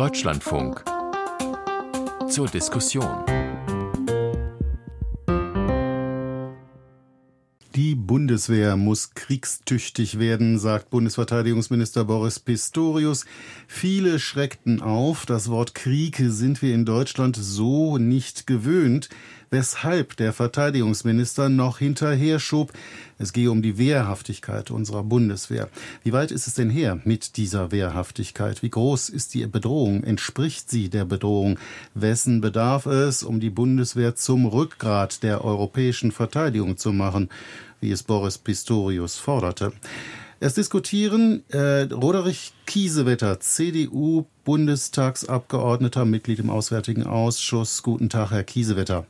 Deutschlandfunk zur Diskussion. Die Bundeswehr muss kriegstüchtig werden, sagt Bundesverteidigungsminister Boris Pistorius. Viele schreckten auf. Das Wort Krieg sind wir in Deutschland so nicht gewöhnt weshalb der Verteidigungsminister noch hinterher schob, es gehe um die Wehrhaftigkeit unserer Bundeswehr. Wie weit ist es denn her mit dieser Wehrhaftigkeit? Wie groß ist die Bedrohung? Entspricht sie der Bedrohung? Wessen bedarf es, um die Bundeswehr zum Rückgrat der europäischen Verteidigung zu machen, wie es Boris Pistorius forderte? Es diskutieren äh, Roderich Kiesewetter, CDU-Bundestagsabgeordneter, Mitglied im Auswärtigen Ausschuss. Guten Tag, Herr Kiesewetter.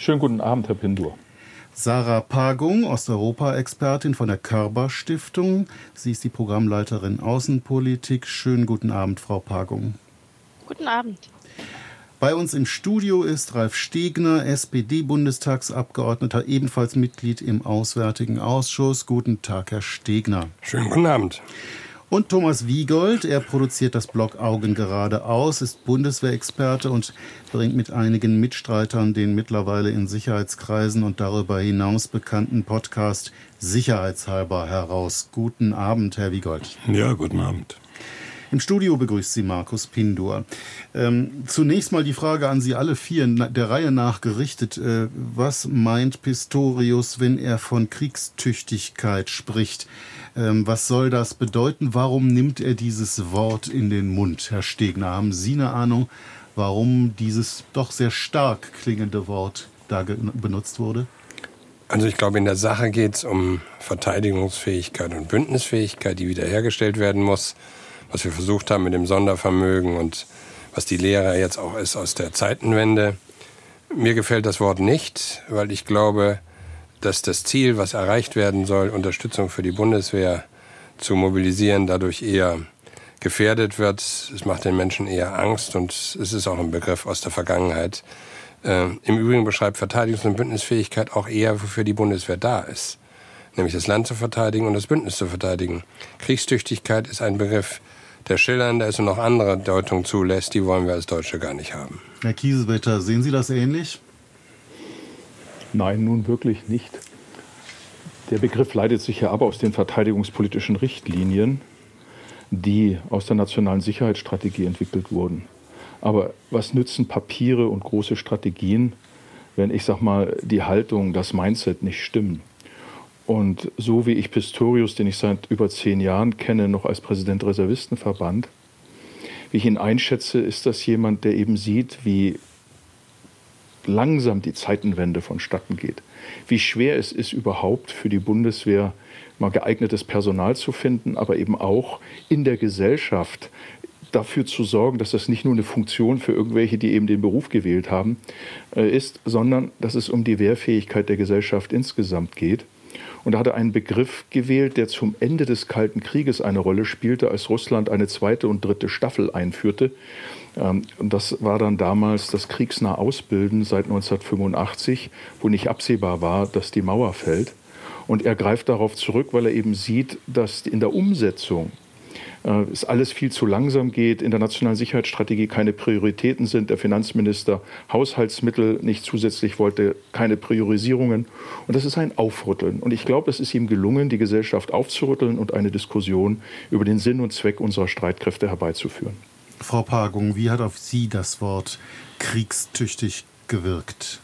Schönen guten Abend, Herr Pindur. Sarah Pagung, Osteuropa-Expertin von der Körber Stiftung. Sie ist die Programmleiterin Außenpolitik. Schönen guten Abend, Frau Pagung. Guten Abend. Bei uns im Studio ist Ralf Stegner, SPD-Bundestagsabgeordneter, ebenfalls Mitglied im Auswärtigen Ausschuss. Guten Tag, Herr Stegner. Schönen guten Abend. Und Thomas Wiegold, er produziert das Blog Augen geradeaus, ist Bundeswehrexperte und bringt mit einigen Mitstreitern den mittlerweile in Sicherheitskreisen und darüber hinaus bekannten Podcast Sicherheitshalber heraus. Guten Abend, Herr Wiegold. Ja, guten Abend. Im Studio begrüßt Sie Markus Pindur. Ähm, zunächst mal die Frage an Sie alle vier der Reihe nach gerichtet. Äh, was meint Pistorius, wenn er von Kriegstüchtigkeit spricht? Ähm, was soll das bedeuten? Warum nimmt er dieses Wort in den Mund, Herr Stegner? Haben Sie eine Ahnung, warum dieses doch sehr stark klingende Wort da benutzt wurde? Also ich glaube, in der Sache geht es um Verteidigungsfähigkeit und Bündnisfähigkeit, die wiederhergestellt werden muss, was wir versucht haben mit dem Sondervermögen und was die Lehre jetzt auch ist aus der Zeitenwende. Mir gefällt das Wort nicht, weil ich glaube, dass das Ziel, was erreicht werden soll, Unterstützung für die Bundeswehr zu mobilisieren, dadurch eher gefährdet wird. Es macht den Menschen eher Angst und es ist auch ein Begriff aus der Vergangenheit. Äh, Im Übrigen beschreibt Verteidigungs- und Bündnisfähigkeit auch eher, wofür die Bundeswehr da ist. Nämlich das Land zu verteidigen und das Bündnis zu verteidigen. Kriegstüchtigkeit ist ein Begriff, der schillernder ist und noch andere Deutungen zulässt. Die wollen wir als Deutsche gar nicht haben. Herr Kiesewetter, sehen Sie das ähnlich? Nein, nun wirklich nicht. Der Begriff leitet sich ja ab aus den verteidigungspolitischen Richtlinien, die aus der nationalen Sicherheitsstrategie entwickelt wurden. Aber was nützen Papiere und große Strategien, wenn ich sag mal die Haltung, das Mindset nicht stimmen? Und so wie ich Pistorius, den ich seit über zehn Jahren kenne, noch als Präsident Reservistenverband, wie ich ihn einschätze, ist das jemand, der eben sieht, wie langsam die Zeitenwende vonstatten geht. Wie schwer es ist überhaupt für die Bundeswehr mal geeignetes Personal zu finden, aber eben auch in der Gesellschaft dafür zu sorgen, dass das nicht nur eine Funktion für irgendwelche, die eben den Beruf gewählt haben, äh, ist, sondern dass es um die Wehrfähigkeit der Gesellschaft insgesamt geht. Und da hat er einen Begriff gewählt, der zum Ende des Kalten Krieges eine Rolle spielte, als Russland eine zweite und dritte Staffel einführte. Ähm, und das war dann damals das kriegsnah Ausbilden seit 1985, wo nicht absehbar war, dass die Mauer fällt. Und er greift darauf zurück, weil er eben sieht, dass in der Umsetzung äh, es alles viel zu langsam geht, in der nationalen Sicherheitsstrategie keine Prioritäten sind, der Finanzminister Haushaltsmittel nicht zusätzlich wollte, keine Priorisierungen. Und das ist ein Aufrütteln. Und ich glaube, es ist ihm gelungen, die Gesellschaft aufzurütteln und eine Diskussion über den Sinn und Zweck unserer Streitkräfte herbeizuführen. Frau Pagung, wie hat auf Sie das Wort kriegstüchtig gewirkt?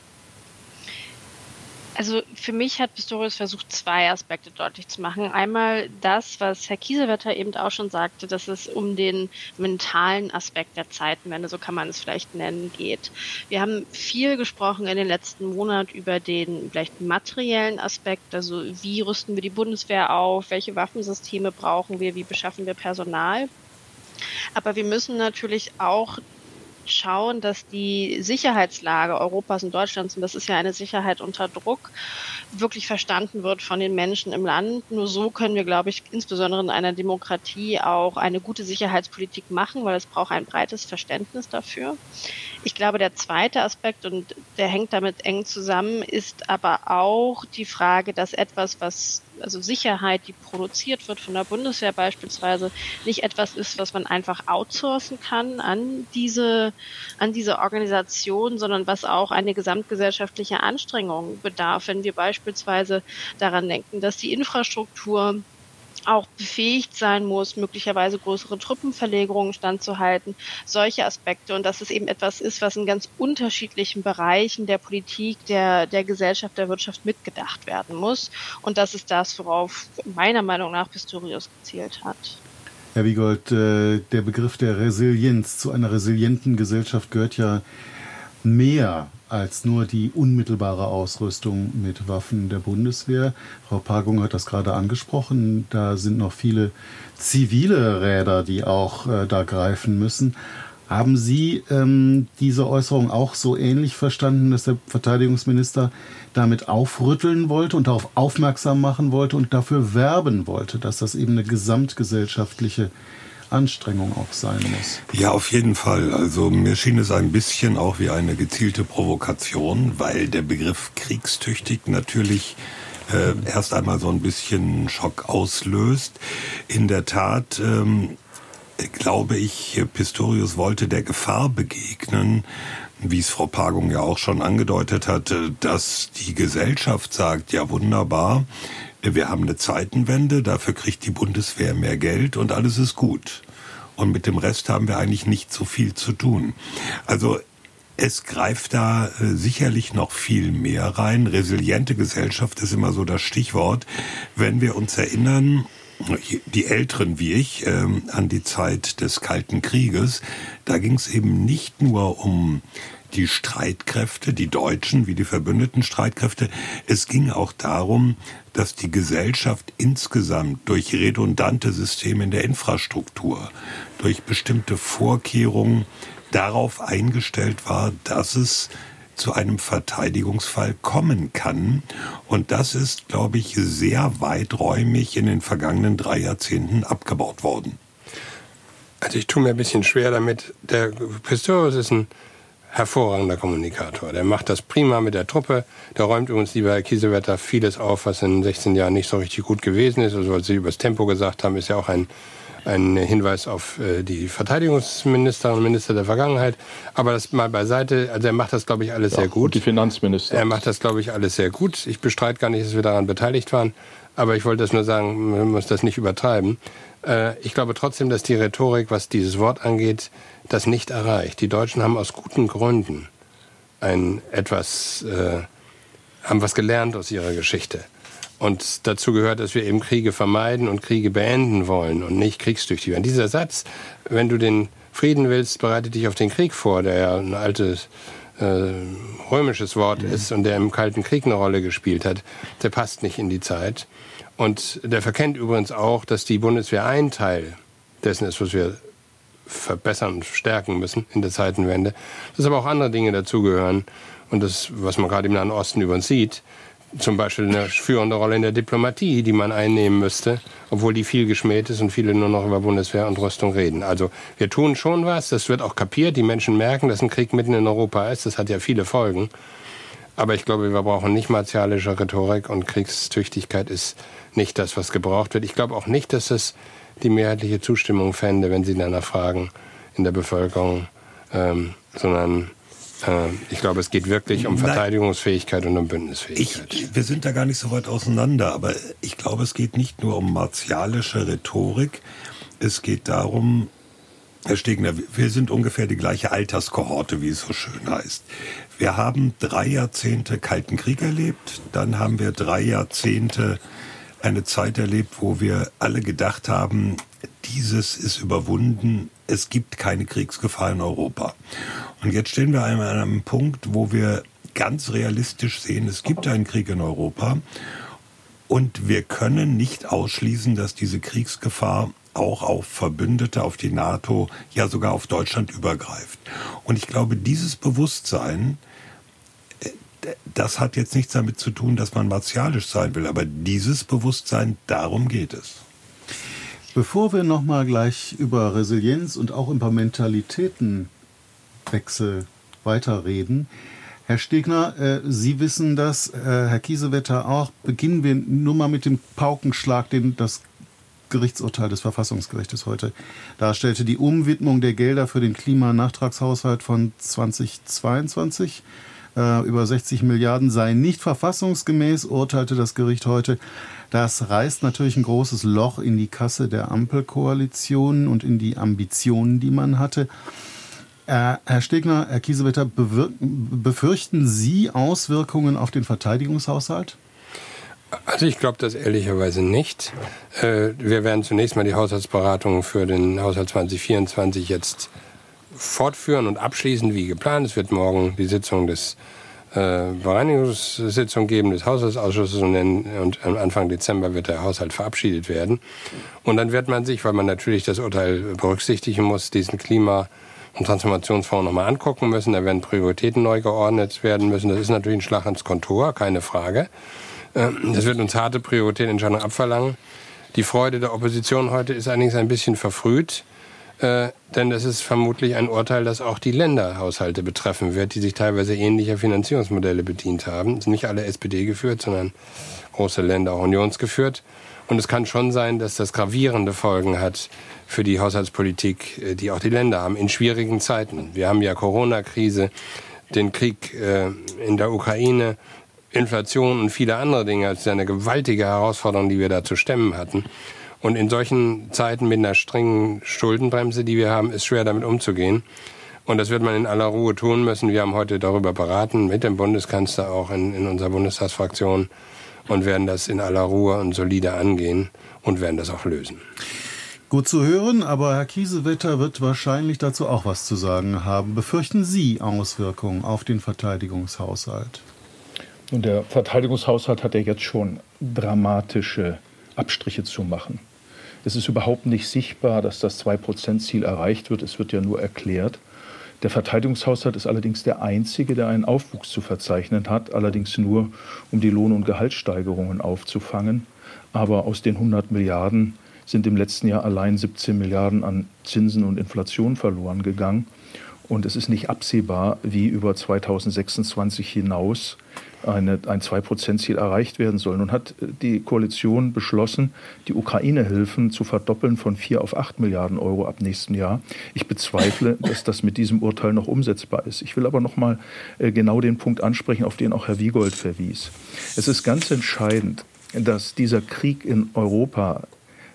Also für mich hat Pistorius versucht, zwei Aspekte deutlich zu machen. Einmal das, was Herr Kiesewetter eben auch schon sagte, dass es um den mentalen Aspekt der Zeitenwende, so kann man es vielleicht nennen, geht. Wir haben viel gesprochen in den letzten Monaten über den vielleicht materiellen Aspekt, also wie rüsten wir die Bundeswehr auf, welche Waffensysteme brauchen wir, wie beschaffen wir Personal. Aber wir müssen natürlich auch schauen, dass die Sicherheitslage Europas und Deutschlands, und das ist ja eine Sicherheit unter Druck, wirklich verstanden wird von den Menschen im Land. Nur so können wir, glaube ich, insbesondere in einer Demokratie auch eine gute Sicherheitspolitik machen, weil es braucht ein breites Verständnis dafür. Ich glaube, der zweite Aspekt, und der hängt damit eng zusammen, ist aber auch die Frage, dass etwas, was also Sicherheit, die produziert wird von der Bundeswehr beispielsweise, nicht etwas ist, was man einfach outsourcen kann an diese, an diese Organisation, sondern was auch eine gesamtgesellschaftliche Anstrengung bedarf. Wenn wir beispielsweise daran denken, dass die Infrastruktur auch befähigt sein muss, möglicherweise größere Truppenverlegerungen standzuhalten, solche Aspekte und dass es eben etwas ist, was in ganz unterschiedlichen Bereichen der Politik, der, der Gesellschaft, der Wirtschaft mitgedacht werden muss. Und das ist das, worauf meiner Meinung nach Pistorius gezielt hat. Herr Wiegold, äh, der Begriff der Resilienz zu einer resilienten Gesellschaft gehört ja mehr als nur die unmittelbare Ausrüstung mit Waffen der Bundeswehr. Frau Pagung hat das gerade angesprochen. Da sind noch viele zivile Räder, die auch äh, da greifen müssen. Haben Sie ähm, diese Äußerung auch so ähnlich verstanden, dass der Verteidigungsminister damit aufrütteln wollte und darauf aufmerksam machen wollte und dafür werben wollte, dass das eben eine gesamtgesellschaftliche Anstrengung auch sein muss. Ja, auf jeden Fall. Also mir schien es ein bisschen auch wie eine gezielte Provokation, weil der Begriff kriegstüchtig natürlich äh, erst einmal so ein bisschen Schock auslöst. In der Tat ähm, glaube ich, Pistorius wollte der Gefahr begegnen, wie es Frau Pagung ja auch schon angedeutet hatte, dass die Gesellschaft sagt, ja wunderbar, wir haben eine Zeitenwende, dafür kriegt die Bundeswehr mehr Geld und alles ist gut. Und mit dem Rest haben wir eigentlich nicht so viel zu tun. Also es greift da äh, sicherlich noch viel mehr rein. Resiliente Gesellschaft ist immer so das Stichwort. Wenn wir uns erinnern, die Älteren wie ich, ähm, an die Zeit des Kalten Krieges, da ging es eben nicht nur um die Streitkräfte, die Deutschen wie die verbündeten Streitkräfte. Es ging auch darum, dass die Gesellschaft insgesamt durch redundante Systeme in der Infrastruktur, durch bestimmte Vorkehrungen darauf eingestellt war, dass es zu einem Verteidigungsfall kommen kann. Und das ist, glaube ich, sehr weiträumig in den vergangenen drei Jahrzehnten abgebaut worden. Also ich tue mir ein bisschen schwer damit. Der Pistorius ist ein hervorragender Kommunikator. Der macht das prima mit der Truppe. Der räumt übrigens, lieber Herr Kiesewetter, vieles auf, was in 16 Jahren nicht so richtig gut gewesen ist. Also was Sie über das Tempo gesagt haben, ist ja auch ein, ein Hinweis auf äh, die Verteidigungsminister und Minister der Vergangenheit. Aber das mal beiseite. Also er macht das, glaube ich, alles ja, sehr gut. Und die Finanzminister. Er macht das, glaube ich, alles sehr gut. Ich bestreite gar nicht, dass wir daran beteiligt waren. Aber ich wollte das nur sagen, man muss das nicht übertreiben. Äh, ich glaube trotzdem, dass die Rhetorik, was dieses Wort angeht, das nicht erreicht. Die Deutschen haben aus guten Gründen ein etwas, äh, haben was gelernt aus ihrer Geschichte. Und dazu gehört, dass wir eben Kriege vermeiden und Kriege beenden wollen und nicht kriegstüchtig werden. Dieser Satz, wenn du den Frieden willst, bereite dich auf den Krieg vor, der ja ein altes äh, römisches Wort mhm. ist und der im Kalten Krieg eine Rolle gespielt hat, der passt nicht in die Zeit. Und der verkennt übrigens auch, dass die Bundeswehr ein Teil dessen ist, was wir verbessern und stärken müssen in der Zeitenwende. Dass aber auch andere Dinge dazugehören. Und das, was man gerade im Nahen Osten über uns sieht, zum Beispiel eine führende Rolle in der Diplomatie, die man einnehmen müsste, obwohl die viel geschmäht ist und viele nur noch über Bundeswehr und Rüstung reden. Also wir tun schon was, das wird auch kapiert, die Menschen merken, dass ein Krieg mitten in Europa ist, das hat ja viele Folgen. Aber ich glaube, wir brauchen nicht martialische Rhetorik und Kriegstüchtigkeit ist nicht das, was gebraucht wird. Ich glaube auch nicht, dass es die mehrheitliche Zustimmung fände, wenn Sie danach fragen in der Bevölkerung, ähm, sondern ich glaube, es geht wirklich um Verteidigungsfähigkeit und um Bündnisfähigkeit. Ich, wir sind da gar nicht so weit auseinander, aber ich glaube, es geht nicht nur um martialische Rhetorik, es geht darum, Herr Stegner, wir sind ungefähr die gleiche Alterskohorte, wie es so schön heißt. Wir haben drei Jahrzehnte Kalten Krieg erlebt, dann haben wir drei Jahrzehnte eine Zeit erlebt, wo wir alle gedacht haben, dieses ist überwunden, es gibt keine Kriegsgefahr in Europa. Und jetzt stehen wir an einem Punkt, wo wir ganz realistisch sehen, es gibt einen Krieg in Europa und wir können nicht ausschließen, dass diese Kriegsgefahr auch auf Verbündete, auf die NATO, ja sogar auf Deutschland übergreift. Und ich glaube, dieses Bewusstsein, das hat jetzt nichts damit zu tun, dass man martialisch sein will, aber dieses Bewusstsein, darum geht es. Bevor wir nochmal gleich über Resilienz und auch über Mentalitätenwechsel weiterreden, Herr Stegner, äh, Sie wissen das, äh, Herr Kiesewetter auch. Beginnen wir nur mal mit dem Paukenschlag, den das Gerichtsurteil des Verfassungsgerichtes heute darstellte. Die Umwidmung der Gelder für den Klimanachtragshaushalt von 2022 äh, über 60 Milliarden sei nicht verfassungsgemäß, urteilte das Gericht heute. Das reißt natürlich ein großes Loch in die Kasse der Ampelkoalition und in die Ambitionen, die man hatte. Äh, Herr Stegner, Herr Kiesewetter, befürchten Sie Auswirkungen auf den Verteidigungshaushalt? Also ich glaube das ehrlicherweise nicht. Äh, wir werden zunächst mal die Haushaltsberatungen für den Haushalt 2024 jetzt fortführen und abschließen wie geplant. Es wird morgen die Sitzung des äh, Bereinigungssitzung geben des Haushaltsausschusses und, und Anfang Dezember wird der Haushalt verabschiedet werden. Und dann wird man sich, weil man natürlich das Urteil berücksichtigen muss, diesen Klima- und Transformationsfonds nochmal angucken müssen. Da werden Prioritäten neu geordnet werden müssen. Das ist natürlich ein Schlag ins Kontor, keine Frage. Ähm, das wird uns harte Prioritätenentscheidungen abverlangen. Die Freude der Opposition heute ist allerdings ein bisschen verfrüht. Äh, denn das ist vermutlich ein Urteil, das auch die Länderhaushalte betreffen wird, die sich teilweise ähnlicher Finanzierungsmodelle bedient haben. Es sind nicht alle SPD geführt, sondern große Länder auch unionsgeführt. Und es kann schon sein, dass das gravierende Folgen hat für die Haushaltspolitik, äh, die auch die Länder haben, in schwierigen Zeiten. Wir haben ja Corona-Krise, den Krieg äh, in der Ukraine, Inflation und viele andere Dinge. Das ist eine gewaltige Herausforderung, die wir da zu stemmen hatten. Und in solchen Zeiten mit einer strengen Schuldenbremse, die wir haben, ist schwer damit umzugehen. Und das wird man in aller Ruhe tun müssen. Wir haben heute darüber beraten, mit dem Bundeskanzler auch in, in unserer Bundestagsfraktion und werden das in aller Ruhe und solide angehen und werden das auch lösen. Gut zu hören, aber Herr Kiesewetter wird wahrscheinlich dazu auch was zu sagen haben. Befürchten Sie Auswirkungen auf den Verteidigungshaushalt? Und der Verteidigungshaushalt hat ja jetzt schon dramatische Abstriche zu machen. Es ist überhaupt nicht sichtbar, dass das 2-Prozent-Ziel erreicht wird. Es wird ja nur erklärt. Der Verteidigungshaushalt ist allerdings der einzige, der einen Aufwuchs zu verzeichnen hat, allerdings nur, um die Lohn- und Gehaltssteigerungen aufzufangen. Aber aus den 100 Milliarden sind im letzten Jahr allein 17 Milliarden an Zinsen und Inflation verloren gegangen. Und es ist nicht absehbar, wie über 2026 hinaus eine, ein 2-Prozent-Ziel erreicht werden soll. Nun hat die Koalition beschlossen, die Ukraine-Hilfen zu verdoppeln von 4 auf 8 Milliarden Euro ab nächsten Jahr. Ich bezweifle, dass das mit diesem Urteil noch umsetzbar ist. Ich will aber noch mal äh, genau den Punkt ansprechen, auf den auch Herr Wiegold verwies. Es ist ganz entscheidend, dass dieser Krieg in Europa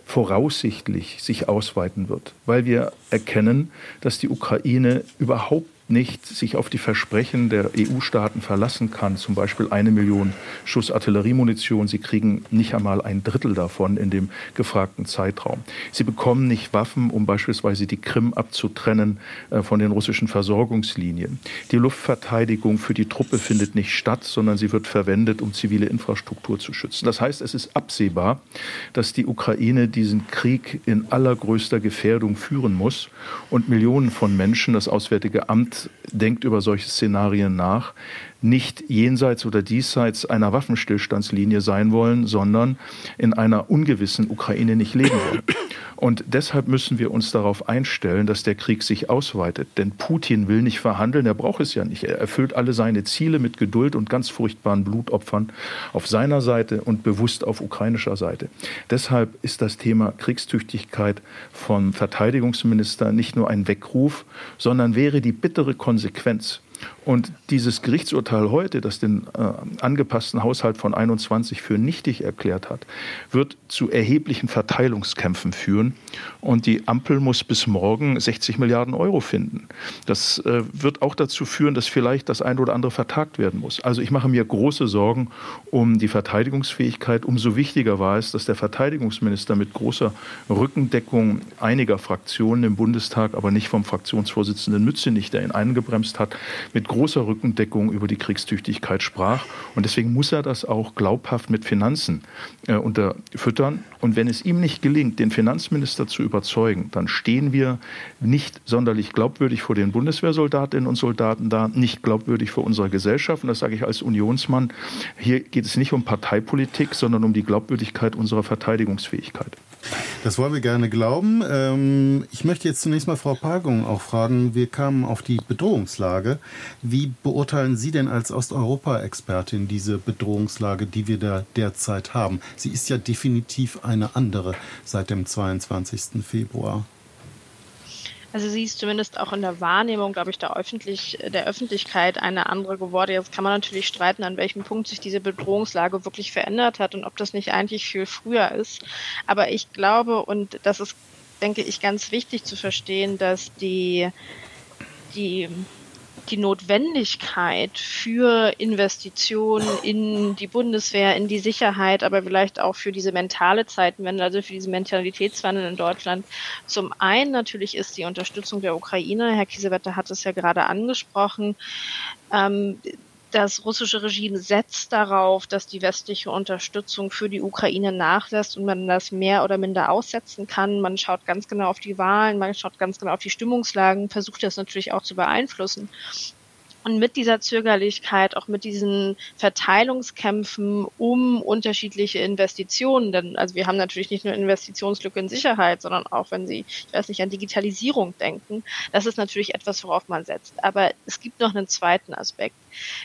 voraussichtlich sich ausweiten wird, weil wir erkennen, dass die Ukraine überhaupt nicht sich auf die Versprechen der EU-Staaten verlassen kann, zum Beispiel eine Million Schuss Artilleriemunition. Sie kriegen nicht einmal ein Drittel davon in dem gefragten Zeitraum. Sie bekommen nicht Waffen, um beispielsweise die Krim abzutrennen äh, von den russischen Versorgungslinien. Die Luftverteidigung für die Truppe findet nicht statt, sondern sie wird verwendet, um zivile Infrastruktur zu schützen. Das heißt, es ist absehbar, dass die Ukraine diesen Krieg in allergrößter Gefährdung führen muss und Millionen von Menschen, das Auswärtige Amt denkt über solche Szenarien nach, nicht jenseits oder diesseits einer Waffenstillstandslinie sein wollen, sondern in einer ungewissen Ukraine nicht leben wollen. Und deshalb müssen wir uns darauf einstellen, dass der Krieg sich ausweitet. Denn Putin will nicht verhandeln, er braucht es ja nicht. Er erfüllt alle seine Ziele mit Geduld und ganz furchtbaren Blutopfern auf seiner Seite und bewusst auf ukrainischer Seite. Deshalb ist das Thema Kriegstüchtigkeit vom Verteidigungsminister nicht nur ein Weckruf, sondern wäre die bittere Konsequenz und dieses Gerichtsurteil heute, das den äh, angepassten Haushalt von 21 für nichtig erklärt hat, wird zu erheblichen Verteilungskämpfen führen. Und die Ampel muss bis morgen 60 Milliarden Euro finden. Das äh, wird auch dazu führen, dass vielleicht das eine oder andere vertagt werden muss. Also ich mache mir große Sorgen um die Verteidigungsfähigkeit. Umso wichtiger war es, dass der Verteidigungsminister mit großer Rückendeckung einiger Fraktionen im Bundestag, aber nicht vom Fraktionsvorsitzenden Mützenich, der ihn eingebremst hat, mit großer Rückendeckung über die Kriegstüchtigkeit sprach. Und deswegen muss er das auch glaubhaft mit Finanzen äh, unterfüttern. Und wenn es ihm nicht gelingt, den Finanzminister zu überzeugen, dann stehen wir nicht sonderlich glaubwürdig vor den Bundeswehrsoldatinnen und Soldaten da, nicht glaubwürdig vor unserer Gesellschaft. Und das sage ich als Unionsmann. Hier geht es nicht um Parteipolitik, sondern um die Glaubwürdigkeit unserer Verteidigungsfähigkeit. Das wollen wir gerne glauben. Ähm, ich möchte jetzt zunächst mal Frau Pagung auch fragen. Wir kamen auf die Bedrohungslage. Wie beurteilen Sie denn als Osteuropa-Expertin diese Bedrohungslage, die wir da derzeit haben? Sie ist ja definitiv eine andere seit dem 22. Februar. Also sie ist zumindest auch in der Wahrnehmung, glaube ich, der, Öffentlich der Öffentlichkeit eine andere geworden. Jetzt kann man natürlich streiten, an welchem Punkt sich diese Bedrohungslage wirklich verändert hat und ob das nicht eigentlich viel früher ist. Aber ich glaube, und das ist, denke ich, ganz wichtig zu verstehen, dass die, die die Notwendigkeit für Investitionen in die Bundeswehr, in die Sicherheit, aber vielleicht auch für diese mentale Zeitenwende, also für diese Mentalitätswandel in Deutschland. Zum einen natürlich ist die Unterstützung der Ukraine, Herr Kiesewetter hat es ja gerade angesprochen, ähm, das russische Regime setzt darauf, dass die westliche Unterstützung für die Ukraine nachlässt und man das mehr oder minder aussetzen kann. Man schaut ganz genau auf die Wahlen, man schaut ganz genau auf die Stimmungslagen, versucht das natürlich auch zu beeinflussen. Und mit dieser Zögerlichkeit, auch mit diesen Verteilungskämpfen um unterschiedliche Investitionen, denn also wir haben natürlich nicht nur Investitionslücke in Sicherheit, sondern auch wenn Sie, ich weiß nicht, an Digitalisierung denken, das ist natürlich etwas, worauf man setzt. Aber es gibt noch einen zweiten Aspekt.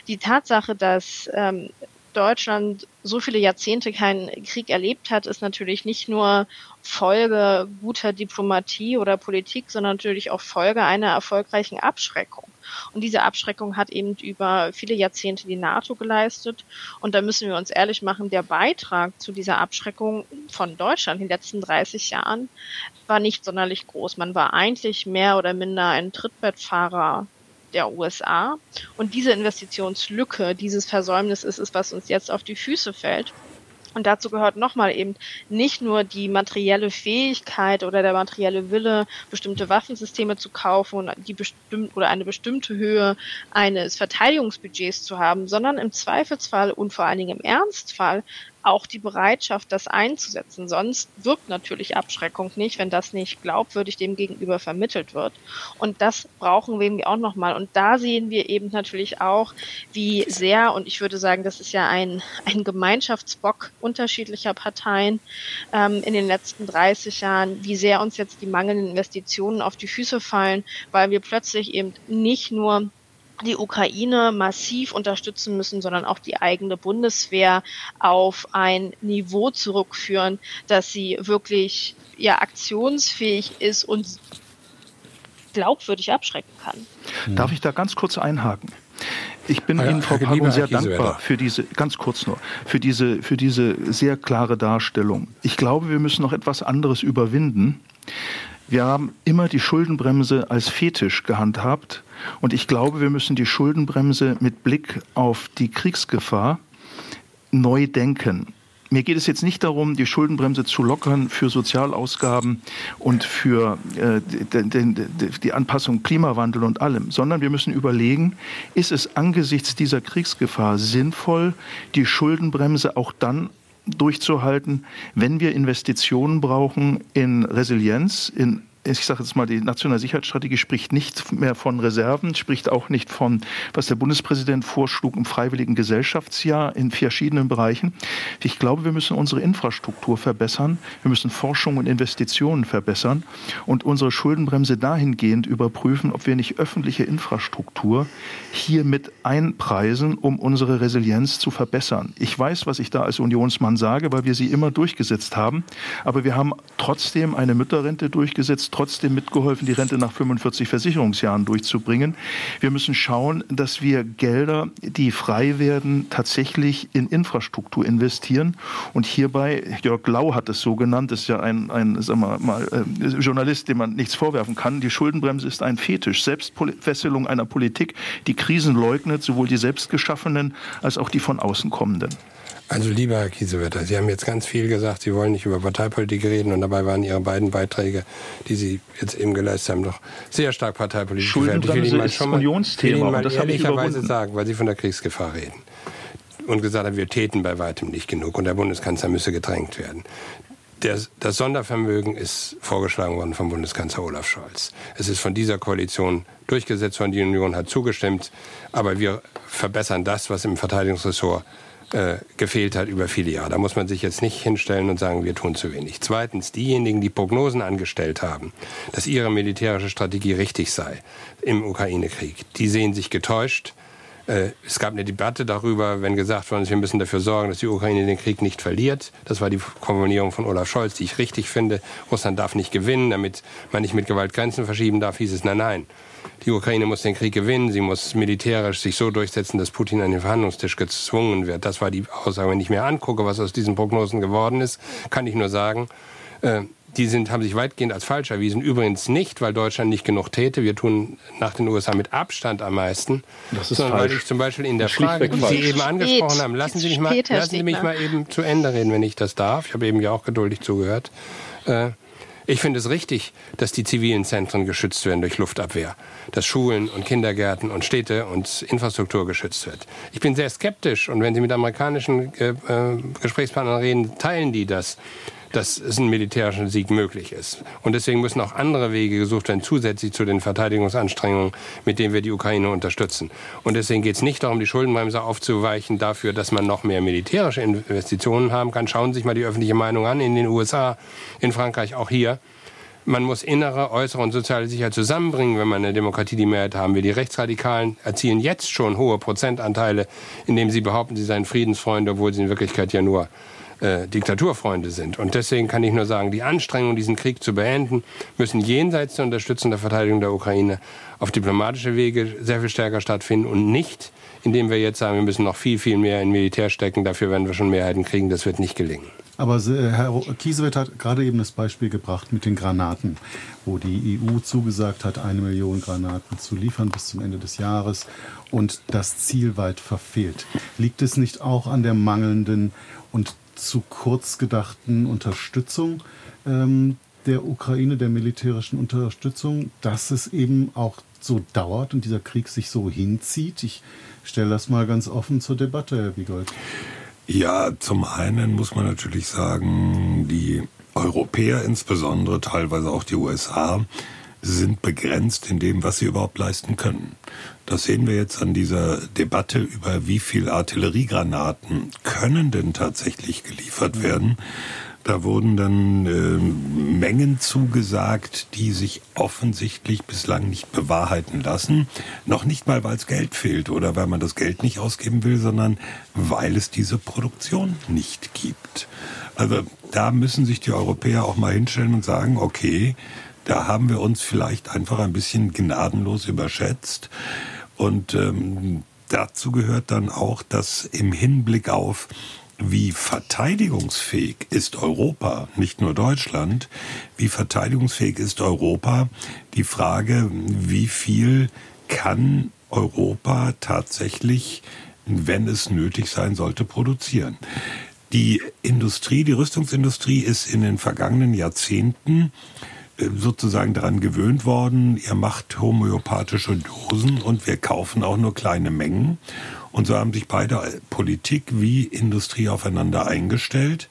Die Tatsache, dass ähm, Deutschland so viele Jahrzehnte keinen Krieg erlebt hat, ist natürlich nicht nur Folge guter Diplomatie oder Politik, sondern natürlich auch Folge einer erfolgreichen Abschreckung. Und diese Abschreckung hat eben über viele Jahrzehnte die NATO geleistet. Und da müssen wir uns ehrlich machen, der Beitrag zu dieser Abschreckung von Deutschland in den letzten 30 Jahren war nicht sonderlich groß. Man war eigentlich mehr oder minder ein Trittbettfahrer der USA. Und diese Investitionslücke, dieses Versäumnis ist es, was uns jetzt auf die Füße fällt. Und dazu gehört nochmal eben nicht nur die materielle Fähigkeit oder der materielle Wille, bestimmte Waffensysteme zu kaufen und die bestimmt oder eine bestimmte Höhe eines Verteidigungsbudgets zu haben, sondern im Zweifelsfall und vor allen Dingen im Ernstfall auch die Bereitschaft, das einzusetzen. Sonst wirkt natürlich Abschreckung nicht, wenn das nicht glaubwürdig dem Gegenüber vermittelt wird. Und das brauchen wir irgendwie auch nochmal. Und da sehen wir eben natürlich auch, wie sehr, und ich würde sagen, das ist ja ein, ein Gemeinschaftsbock unterschiedlicher Parteien ähm, in den letzten 30 Jahren, wie sehr uns jetzt die mangelnden Investitionen auf die Füße fallen, weil wir plötzlich eben nicht nur die Ukraine massiv unterstützen müssen, sondern auch die eigene Bundeswehr auf ein Niveau zurückführen, dass sie wirklich ja aktionsfähig ist und glaubwürdig abschrecken kann. Darf ich da ganz kurz einhaken? Ich bin ja, Ihnen, Frau Pagung, sehr dankbar für diese, ganz kurz nur, für diese, für diese sehr klare Darstellung. Ich glaube, wir müssen noch etwas anderes überwinden. Wir haben immer die Schuldenbremse als Fetisch gehandhabt und ich glaube, wir müssen die Schuldenbremse mit Blick auf die Kriegsgefahr neu denken. Mir geht es jetzt nicht darum, die Schuldenbremse zu lockern für Sozialausgaben und für äh, die, die, die Anpassung Klimawandel und allem, sondern wir müssen überlegen, ist es angesichts dieser Kriegsgefahr sinnvoll, die Schuldenbremse auch dann durchzuhalten, wenn wir Investitionen brauchen in Resilienz, in ich sage jetzt mal, die nationale Sicherheitsstrategie spricht nicht mehr von Reserven, spricht auch nicht von, was der Bundespräsident vorschlug, im freiwilligen Gesellschaftsjahr in verschiedenen Bereichen. Ich glaube, wir müssen unsere Infrastruktur verbessern, wir müssen Forschung und Investitionen verbessern und unsere Schuldenbremse dahingehend überprüfen, ob wir nicht öffentliche Infrastruktur hier mit einpreisen, um unsere Resilienz zu verbessern. Ich weiß, was ich da als Unionsmann sage, weil wir sie immer durchgesetzt haben, aber wir haben trotzdem eine Mütterrente durchgesetzt, trotzdem mitgeholfen, die Rente nach 45 Versicherungsjahren durchzubringen. Wir müssen schauen, dass wir Gelder, die frei werden, tatsächlich in Infrastruktur investieren. Und hierbei, Jörg Lau hat es so genannt, ist ja ein, ein sagen wir mal, äh, Journalist, dem man nichts vorwerfen kann. Die Schuldenbremse ist ein Fetisch. Selbstfesselung einer Politik, die Krisen leugnet, sowohl die selbstgeschaffenen als auch die von außen kommenden. Also lieber Herr Kiesewetter, Sie haben jetzt ganz viel gesagt, Sie wollen nicht über Parteipolitik reden und dabei waren Ihre beiden Beiträge, die Sie jetzt eben geleistet haben, doch sehr stark parteipolitisch Schuldenbremse ich will Ihnen ist schon mal, Unionsthema. Ich will Ihnen mal ehrlicherweise sagen, weil Sie von der Kriegsgefahr reden und gesagt haben, wir täten bei weitem nicht genug und der Bundeskanzler müsse gedrängt werden. Das Sondervermögen ist vorgeschlagen worden vom Bundeskanzler Olaf Scholz. Es ist von dieser Koalition durchgesetzt worden. Die Union hat zugestimmt. Aber wir verbessern das, was im Verteidigungsressort äh, gefehlt hat über viele Jahre. Da muss man sich jetzt nicht hinstellen und sagen, wir tun zu wenig. Zweitens, diejenigen, die Prognosen angestellt haben, dass ihre militärische Strategie richtig sei im Ukraine-Krieg, die sehen sich getäuscht. Äh, es gab eine Debatte darüber, wenn gesagt worden ist, wir müssen dafür sorgen, dass die Ukraine den Krieg nicht verliert. Das war die Formulierung von Olaf Scholz, die ich richtig finde. Russland darf nicht gewinnen, damit man nicht mit Gewalt Grenzen verschieben darf, hieß es, nein, nein. Die Ukraine muss den Krieg gewinnen, sie muss militärisch sich so durchsetzen, dass Putin an den Verhandlungstisch gezwungen wird. Das war die Aussage. Wenn ich mir angucke, was aus diesen Prognosen geworden ist, kann ich nur sagen, äh, die sind, haben sich weitgehend als falsch erwiesen. Übrigens nicht, weil Deutschland nicht genug täte. Wir tun nach den USA mit Abstand am meisten. Das ist sondern falsch. weil ich zum Beispiel in der Frage, die Sie eben angesprochen haben, lassen Sie mich, mal, lassen Sie mich mal eben zu Ende reden, wenn ich das darf. Ich habe eben ja auch geduldig zugehört. Äh, ich finde es richtig, dass die zivilen Zentren geschützt werden durch Luftabwehr, dass Schulen und Kindergärten und Städte und Infrastruktur geschützt wird. Ich bin sehr skeptisch und wenn Sie mit amerikanischen äh, äh Gesprächspartnern reden, teilen die das dass es ein militärischer Sieg möglich ist. Und deswegen müssen auch andere Wege gesucht werden, zusätzlich zu den Verteidigungsanstrengungen, mit denen wir die Ukraine unterstützen. Und deswegen geht es nicht darum, die Schuldenbremse aufzuweichen dafür, dass man noch mehr militärische Investitionen haben kann. Schauen Sie sich mal die öffentliche Meinung an in den USA, in Frankreich, auch hier. Man muss innere, äußere und soziale Sicherheit zusammenbringen, wenn man eine Demokratie die Mehrheit haben will. Die Rechtsradikalen erzielen jetzt schon hohe Prozentanteile, indem sie behaupten, sie seien Friedensfreunde, obwohl sie in Wirklichkeit ja nur äh, Diktaturfreunde sind. Und deswegen kann ich nur sagen, die Anstrengungen, diesen Krieg zu beenden, müssen jenseits der Unterstützung der Verteidigung der Ukraine auf diplomatische Wege sehr viel stärker stattfinden und nicht, indem wir jetzt sagen, wir müssen noch viel, viel mehr in Militär stecken. Dafür werden wir schon Mehrheiten kriegen. Das wird nicht gelingen. Aber äh, Herr Kiesewett hat gerade eben das Beispiel gebracht mit den Granaten, wo die EU zugesagt hat, eine Million Granaten zu liefern bis zum Ende des Jahres und das Ziel weit verfehlt. Liegt es nicht auch an der mangelnden und zu kurz gedachten Unterstützung ähm, der Ukraine, der militärischen Unterstützung, dass es eben auch so dauert und dieser Krieg sich so hinzieht. Ich stelle das mal ganz offen zur Debatte, Herr Wiegold. Ja, zum einen muss man natürlich sagen, die Europäer, insbesondere teilweise auch die USA, sind begrenzt in dem, was sie überhaupt leisten können. Das sehen wir jetzt an dieser Debatte über wie viel Artilleriegranaten können denn tatsächlich geliefert werden. Da wurden dann äh, Mengen zugesagt, die sich offensichtlich bislang nicht bewahrheiten lassen. Noch nicht mal, weil es Geld fehlt oder weil man das Geld nicht ausgeben will, sondern weil es diese Produktion nicht gibt. Also da müssen sich die Europäer auch mal hinstellen und sagen, okay, da haben wir uns vielleicht einfach ein bisschen gnadenlos überschätzt. Und ähm, dazu gehört dann auch, dass im Hinblick auf wie verteidigungsfähig ist Europa, nicht nur Deutschland, wie verteidigungsfähig ist Europa, die Frage, wie viel kann Europa tatsächlich, wenn es nötig sein sollte, produzieren. Die Industrie, die Rüstungsindustrie ist in den vergangenen Jahrzehnten sozusagen daran gewöhnt worden, ihr macht homöopathische Dosen und wir kaufen auch nur kleine Mengen. Und so haben sich beide Politik wie Industrie aufeinander eingestellt.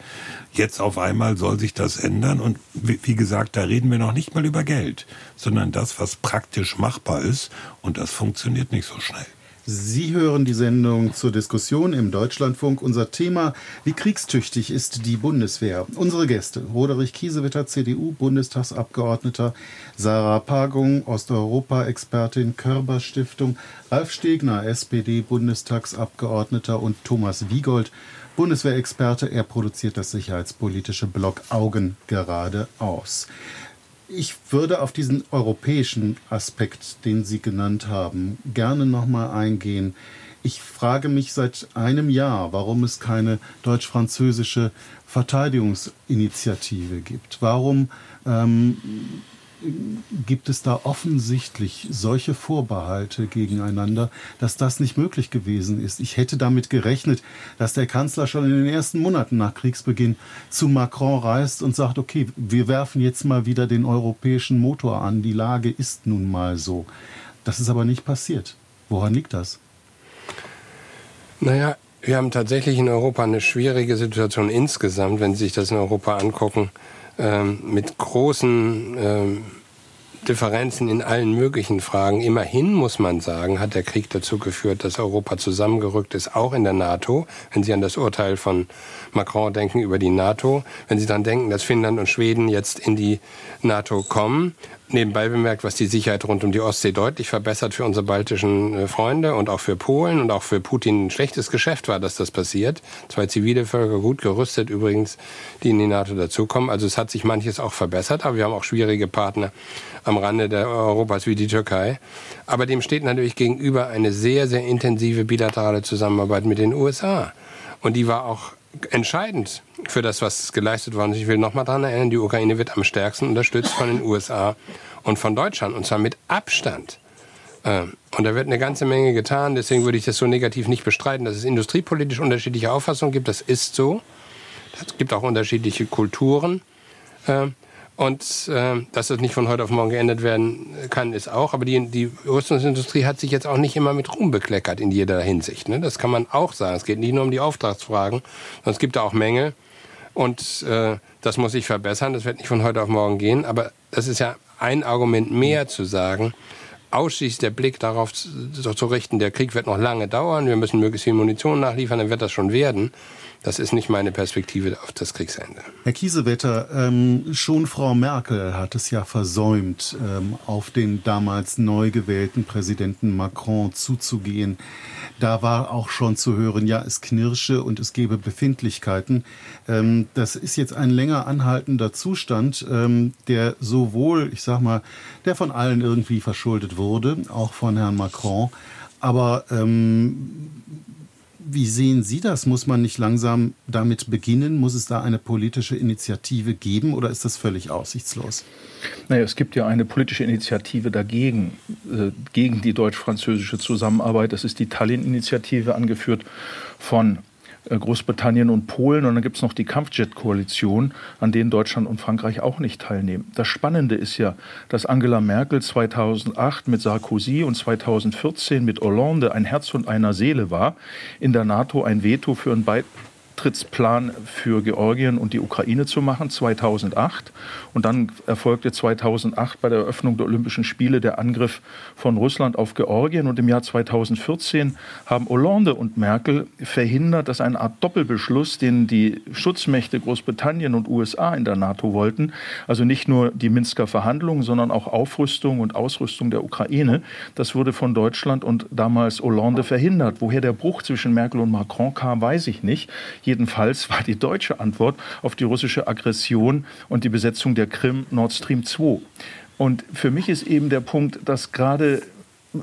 Jetzt auf einmal soll sich das ändern. Und wie gesagt, da reden wir noch nicht mal über Geld, sondern das, was praktisch machbar ist. Und das funktioniert nicht so schnell. Sie hören die Sendung zur Diskussion im Deutschlandfunk. Unser Thema, wie kriegstüchtig ist die Bundeswehr? Unsere Gäste, Roderich Kiesewetter, CDU, Bundestagsabgeordneter, Sarah Pagung, Osteuropa-Expertin, Körber-Stiftung, Ralf Stegner, SPD, Bundestagsabgeordneter und Thomas Wiegold, Bundeswehrexperte. Er produziert das sicherheitspolitische Blog Augen gerade aus. Ich würde auf diesen europäischen Aspekt, den Sie genannt haben, gerne nochmal eingehen. Ich frage mich seit einem Jahr, warum es keine deutsch-französische Verteidigungsinitiative gibt. Warum ähm, gibt es da offensichtlich solche Vorbehalte gegeneinander, dass das nicht möglich gewesen ist. Ich hätte damit gerechnet, dass der Kanzler schon in den ersten Monaten nach Kriegsbeginn zu Macron reist und sagt, okay, wir werfen jetzt mal wieder den europäischen Motor an. Die Lage ist nun mal so. Das ist aber nicht passiert. Woran liegt das? Naja, wir haben tatsächlich in Europa eine schwierige Situation insgesamt, wenn Sie sich das in Europa angucken, ähm, mit großen ähm, Differenzen in allen möglichen Fragen. Immerhin muss man sagen, hat der Krieg dazu geführt, dass Europa zusammengerückt ist, auch in der NATO. Wenn Sie an das Urteil von Macron denken über die NATO, wenn Sie dann denken, dass Finnland und Schweden jetzt in die NATO kommen, Nebenbei bemerkt, was die Sicherheit rund um die Ostsee deutlich verbessert für unsere baltischen äh, Freunde und auch für Polen und auch für Putin ein schlechtes Geschäft war, dass das passiert. Zwei zivile Völker gut gerüstet übrigens, die in die NATO dazukommen. Also es hat sich manches auch verbessert, aber wir haben auch schwierige Partner am Rande der Europas wie die Türkei. Aber dem steht natürlich gegenüber eine sehr, sehr intensive bilaterale Zusammenarbeit mit den USA. Und die war auch entscheidend für das, was geleistet worden ist. Ich will noch mal daran erinnern, die Ukraine wird am stärksten unterstützt von den USA und von Deutschland, und zwar mit Abstand. Ähm, und da wird eine ganze Menge getan. Deswegen würde ich das so negativ nicht bestreiten, dass es industriepolitisch unterschiedliche Auffassungen gibt. Das ist so. Es gibt auch unterschiedliche Kulturen. Und äh, dass das nicht von heute auf morgen geändert werden kann, ist auch. Aber die, die Rüstungsindustrie hat sich jetzt auch nicht immer mit Ruhm bekleckert in jeder Hinsicht. Ne? Das kann man auch sagen. Es geht nicht nur um die Auftragsfragen, sondern es gibt da auch Mängel. Und äh, das muss sich verbessern. Das wird nicht von heute auf morgen gehen. Aber das ist ja ein Argument mehr zu sagen, ausschließlich der Blick darauf zu, zu richten, der Krieg wird noch lange dauern, wir müssen möglichst viel Munition nachliefern, dann wird das schon werden. Das ist nicht meine Perspektive auf das Kriegsende. Herr Kiesewetter, ähm, schon Frau Merkel hat es ja versäumt, ähm, auf den damals neu gewählten Präsidenten Macron zuzugehen. Da war auch schon zu hören, ja, es knirsche und es gebe Befindlichkeiten. Ähm, das ist jetzt ein länger anhaltender Zustand, ähm, der sowohl, ich sag mal, der von allen irgendwie verschuldet wurde, auch von Herrn Macron. Aber ähm, wie sehen Sie das? Muss man nicht langsam damit beginnen? Muss es da eine politische Initiative geben oder ist das völlig aussichtslos? Naja, es gibt ja eine politische Initiative dagegen, äh, gegen die deutsch-französische Zusammenarbeit. Das ist die Tallinn-Initiative, angeführt von Großbritannien und Polen. Und dann gibt es noch die Kampfjet-Koalition, an denen Deutschland und Frankreich auch nicht teilnehmen. Das Spannende ist ja, dass Angela Merkel 2008 mit Sarkozy und 2014 mit Hollande ein Herz und einer Seele war, in der NATO ein Veto für ein Beitrittsplan für Georgien und die Ukraine zu machen, 2008. Und dann erfolgte 2008 bei der Eröffnung der Olympischen Spiele der Angriff von Russland auf Georgien. Und im Jahr 2014 haben Hollande und Merkel verhindert, dass eine Art Doppelbeschluss, den die Schutzmächte Großbritannien und USA in der NATO wollten, also nicht nur die Minsker Verhandlungen, sondern auch Aufrüstung und Ausrüstung der Ukraine, das wurde von Deutschland und damals Hollande verhindert. Woher der Bruch zwischen Merkel und Macron kam, weiß ich nicht. Jedenfalls war die deutsche Antwort auf die russische Aggression und die Besetzung der Krim Nord Stream 2. Und für mich ist eben der Punkt, dass gerade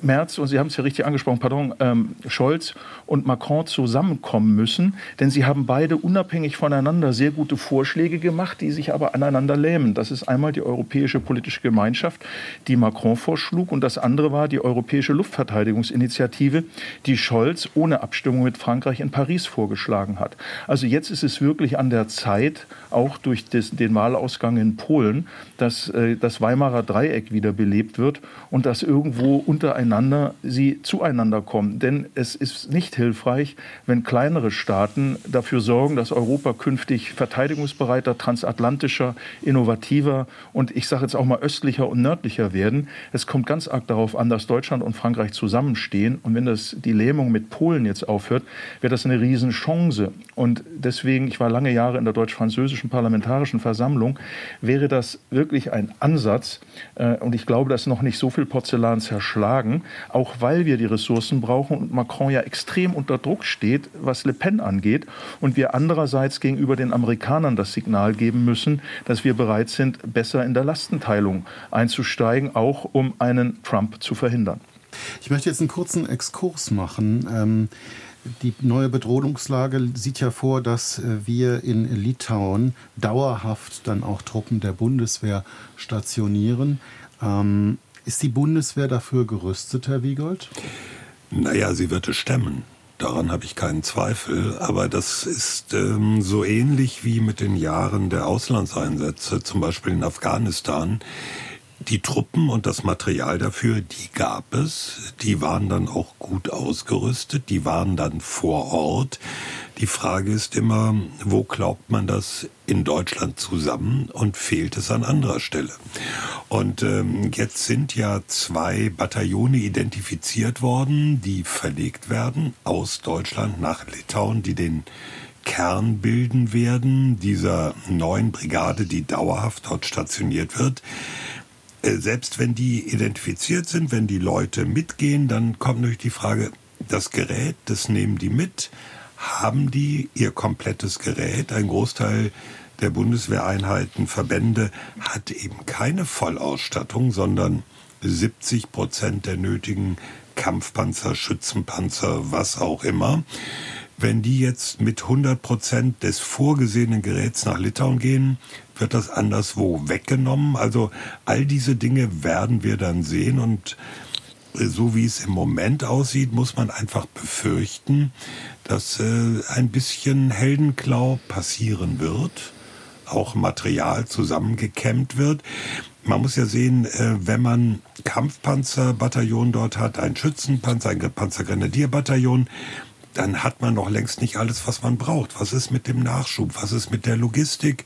Merz, und Sie haben es ja richtig angesprochen, pardon, ähm, Scholz und Macron zusammenkommen müssen, denn sie haben beide unabhängig voneinander sehr gute Vorschläge gemacht, die sich aber aneinander lähmen. Das ist einmal die Europäische Politische Gemeinschaft, die Macron vorschlug, und das andere war die Europäische Luftverteidigungsinitiative, die Scholz ohne Abstimmung mit Frankreich in Paris vorgeschlagen hat. Also jetzt ist es wirklich an der Zeit, auch durch des, den Wahlausgang in Polen, dass äh, das Weimarer Dreieck wieder belebt wird und dass irgendwo untereinander sie zueinander kommen. Denn es ist nicht hilfreich, wenn kleinere Staaten dafür sorgen, dass Europa künftig verteidigungsbereiter, transatlantischer, innovativer und ich sage jetzt auch mal östlicher und nördlicher werden. Es kommt ganz arg darauf an, dass Deutschland und Frankreich zusammenstehen. Und wenn das die Lähmung mit Polen jetzt aufhört, wäre das eine Riesenchance. Und deswegen, ich war lange Jahre in der deutsch-französischen parlamentarischen Versammlung, wäre das wirklich ein Ansatz. Äh, und ich glaube, dass noch nicht so viel Porzellan zerschlagen, auch weil wir die Ressourcen brauchen und Macron ja extrem unter Druck steht, was Le Pen angeht. Und wir andererseits gegenüber den Amerikanern das Signal geben müssen, dass wir bereit sind, besser in der Lastenteilung einzusteigen, auch um einen Trump zu verhindern. Ich möchte jetzt einen kurzen Exkurs machen. Ähm, die neue Bedrohungslage sieht ja vor, dass äh, wir in Litauen dauerhaft dann auch Truppen der Bundeswehr stationieren. Ähm, ist die Bundeswehr dafür gerüstet, Herr Wiegold? Naja, sie wird es stemmen. Daran habe ich keinen Zweifel. Aber das ist ähm, so ähnlich wie mit den Jahren der Auslandseinsätze, zum Beispiel in Afghanistan. Die Truppen und das Material dafür, die gab es. Die waren dann auch gut ausgerüstet. Die waren dann vor Ort. Die Frage ist immer, wo glaubt man das in Deutschland zusammen und fehlt es an anderer Stelle? Und ähm, jetzt sind ja zwei Bataillone identifiziert worden, die verlegt werden aus Deutschland nach Litauen, die den Kern bilden werden dieser neuen Brigade, die dauerhaft dort stationiert wird. Äh, selbst wenn die identifiziert sind, wenn die Leute mitgehen, dann kommt natürlich die Frage, das Gerät, das nehmen die mit, haben die ihr komplettes Gerät. Ein Großteil der Bundeswehreinheiten, Verbände hat eben keine Vollausstattung, sondern 70 Prozent der nötigen Kampfpanzer, Schützenpanzer, was auch immer. Wenn die jetzt mit 100 Prozent des vorgesehenen Geräts nach Litauen gehen, wird das anderswo weggenommen. Also all diese Dinge werden wir dann sehen und so wie es im Moment aussieht, muss man einfach befürchten, dass äh, ein bisschen Heldenklau passieren wird, auch Material zusammengekämmt wird. Man muss ja sehen, äh, wenn man Kampfpanzerbataillon dort hat, ein Schützenpanzer, ein Panzergrenadierbataillon, dann hat man noch längst nicht alles, was man braucht. Was ist mit dem Nachschub? Was ist mit der Logistik?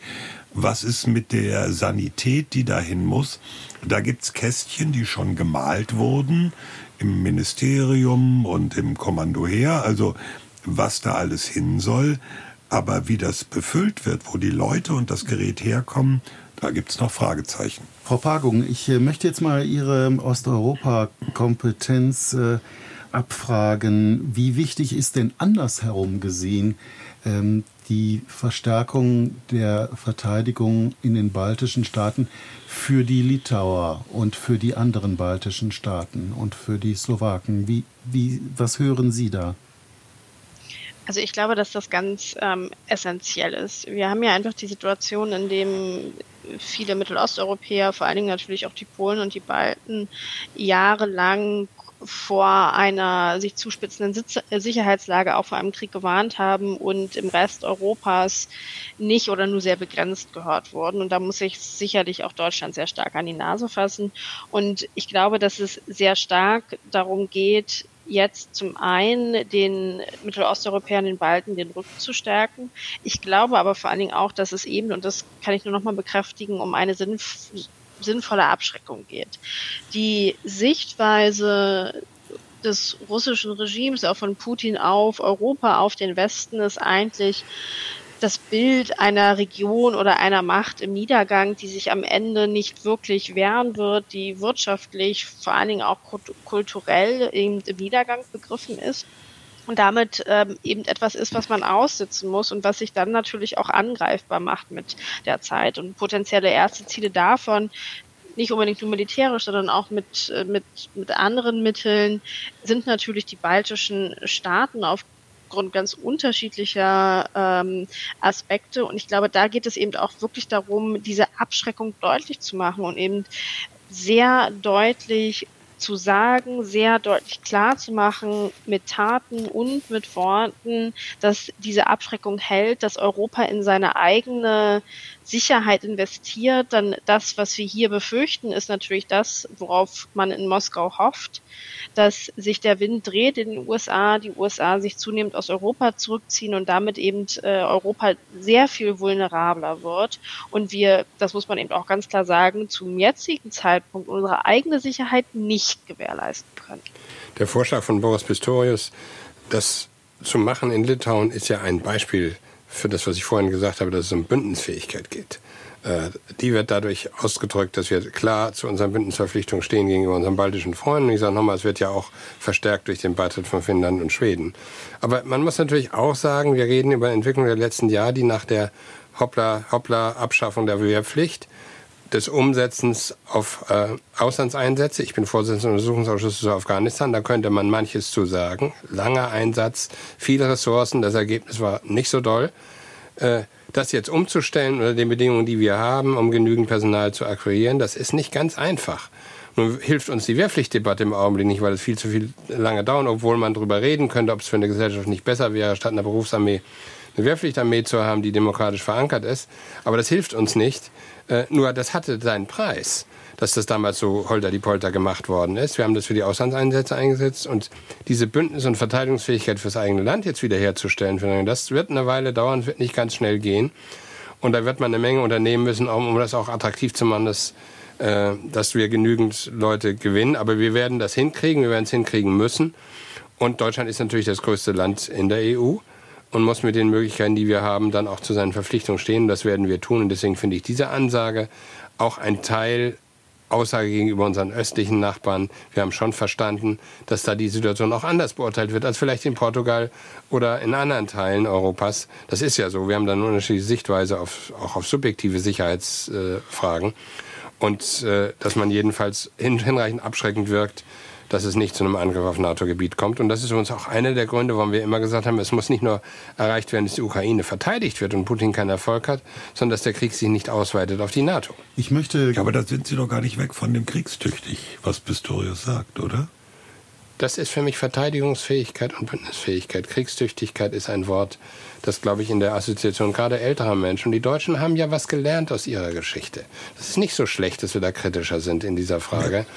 Was ist mit der Sanität, die dahin muss? Da gibt's Kästchen, die schon gemalt wurden im Ministerium und im Kommando her. Also was da alles hin soll. Aber wie das befüllt wird, wo die Leute und das Gerät herkommen, da gibt's noch Fragezeichen. Frau Pagung, ich äh, möchte jetzt mal Ihre Osteuropa-Kompetenz äh, abfragen. Wie wichtig ist denn andersherum gesehen ähm, die Verstärkung der Verteidigung in den baltischen Staaten für die Litauer und für die anderen baltischen Staaten und für die Slowaken. Wie, wie, was hören Sie da? Also ich glaube, dass das ganz ähm, essentiell ist. Wir haben ja einfach die Situation, in dem viele Mittelosteuropäer, vor allen Dingen natürlich auch die Polen und die Balten, jahrelang vor einer sich zuspitzenden äh, Sicherheitslage auch vor einem Krieg gewarnt haben und im Rest Europas nicht oder nur sehr begrenzt gehört wurden. Und da muss sich sicherlich auch Deutschland sehr stark an die Nase fassen. Und ich glaube, dass es sehr stark darum geht, jetzt zum einen den Mittelosteuropäern, den Balten, den Rücken zu Ich glaube aber vor allen Dingen auch, dass es eben, und das kann ich nur noch mal bekräftigen, um eine sinnf sinnvolle Abschreckung geht. Die Sichtweise des russischen Regimes, auch von Putin auf Europa, auf den Westen, ist eigentlich das Bild einer Region oder einer Macht im Niedergang, die sich am Ende nicht wirklich wehren wird, die wirtschaftlich, vor allen Dingen auch kulturell im Niedergang begriffen ist und damit ähm, eben etwas ist, was man aussitzen muss und was sich dann natürlich auch angreifbar macht mit der Zeit. Und potenzielle erste Ziele davon, nicht unbedingt nur militärisch, sondern auch mit, äh, mit, mit anderen Mitteln, sind natürlich die baltischen Staaten aufgrund ganz unterschiedlicher ähm, Aspekte. Und ich glaube, da geht es eben auch wirklich darum, diese Abschreckung deutlich zu machen und eben sehr deutlich zu sagen, sehr deutlich klar zu machen mit Taten und mit Worten, dass diese Abschreckung hält, dass Europa in seine eigene Sicherheit investiert, dann das, was wir hier befürchten, ist natürlich das, worauf man in Moskau hofft, dass sich der Wind dreht in den USA, die USA sich zunehmend aus Europa zurückziehen und damit eben äh, Europa sehr viel vulnerabler wird. Und wir, das muss man eben auch ganz klar sagen, zum jetzigen Zeitpunkt unsere eigene Sicherheit nicht gewährleisten können. Der Vorschlag von Boris Pistorius, das zu machen in Litauen, ist ja ein Beispiel für das, was ich vorhin gesagt habe, dass es um Bündnisfähigkeit geht. Äh, die wird dadurch ausgedrückt, dass wir klar zu unseren Bündnisverpflichtungen stehen gegenüber unseren baltischen Freunden. Ich sage nochmal, es wird ja auch verstärkt durch den Beitritt von Finnland und Schweden. Aber man muss natürlich auch sagen, wir reden über Entwicklung der letzten Jahre, die nach der Hoppla, Hoppla Abschaffung der Wehrpflicht des Umsetzens auf äh, Auslandseinsätze. Ich bin Vorsitzender des Untersuchungsausschusses zu Afghanistan. Da könnte man manches zu sagen. Langer Einsatz, viele Ressourcen. Das Ergebnis war nicht so doll. Äh, das jetzt umzustellen unter den Bedingungen, die wir haben, um genügend Personal zu akquirieren, das ist nicht ganz einfach. Nun hilft uns die Wehrpflichtdebatte im Augenblick nicht, weil es viel zu viel lange dauert, obwohl man darüber reden könnte, ob es für eine Gesellschaft nicht besser wäre, statt einer Berufsarmee eine Wehrpflichtarmee zu haben, die demokratisch verankert ist. Aber das hilft uns nicht. Äh, nur das hatte seinen Preis, dass das damals so holter die Polter gemacht worden ist. Wir haben das für die Auslandseinsätze eingesetzt und diese Bündnis- und Verteidigungsfähigkeit fürs eigene Land jetzt wiederherzustellen, das wird eine Weile dauern, wird nicht ganz schnell gehen. Und da wird man eine Menge unternehmen müssen, um, um das auch attraktiv zu machen, dass äh, dass wir genügend Leute gewinnen. Aber wir werden das hinkriegen, wir werden es hinkriegen müssen. Und Deutschland ist natürlich das größte Land in der EU und muss mit den Möglichkeiten, die wir haben, dann auch zu seinen Verpflichtungen stehen. Das werden wir tun. Und deswegen finde ich diese Ansage auch ein Teil Aussage gegenüber unseren östlichen Nachbarn. Wir haben schon verstanden, dass da die Situation auch anders beurteilt wird als vielleicht in Portugal oder in anderen Teilen Europas. Das ist ja so. Wir haben da eine unterschiedliche Sichtweise auf, auch auf subjektive Sicherheitsfragen. Äh, und äh, dass man jedenfalls hin, hinreichend abschreckend wirkt, dass es nicht zu einem Angriff auf NATO-Gebiet kommt. Und das ist uns auch einer der Gründe, warum wir immer gesagt haben, es muss nicht nur erreicht werden, dass die Ukraine verteidigt wird und Putin keinen Erfolg hat, sondern dass der Krieg sich nicht ausweitet auf die NATO. Ich möchte. Ja, aber da sind Sie doch gar nicht weg von dem kriegstüchtig, was Pistorius sagt, oder? Das ist für mich Verteidigungsfähigkeit und Bündnisfähigkeit. Kriegstüchtigkeit ist ein Wort, das, glaube ich, in der Assoziation gerade älterer Menschen. Die Deutschen haben ja was gelernt aus ihrer Geschichte. Es ist nicht so schlecht, dass wir da kritischer sind in dieser Frage.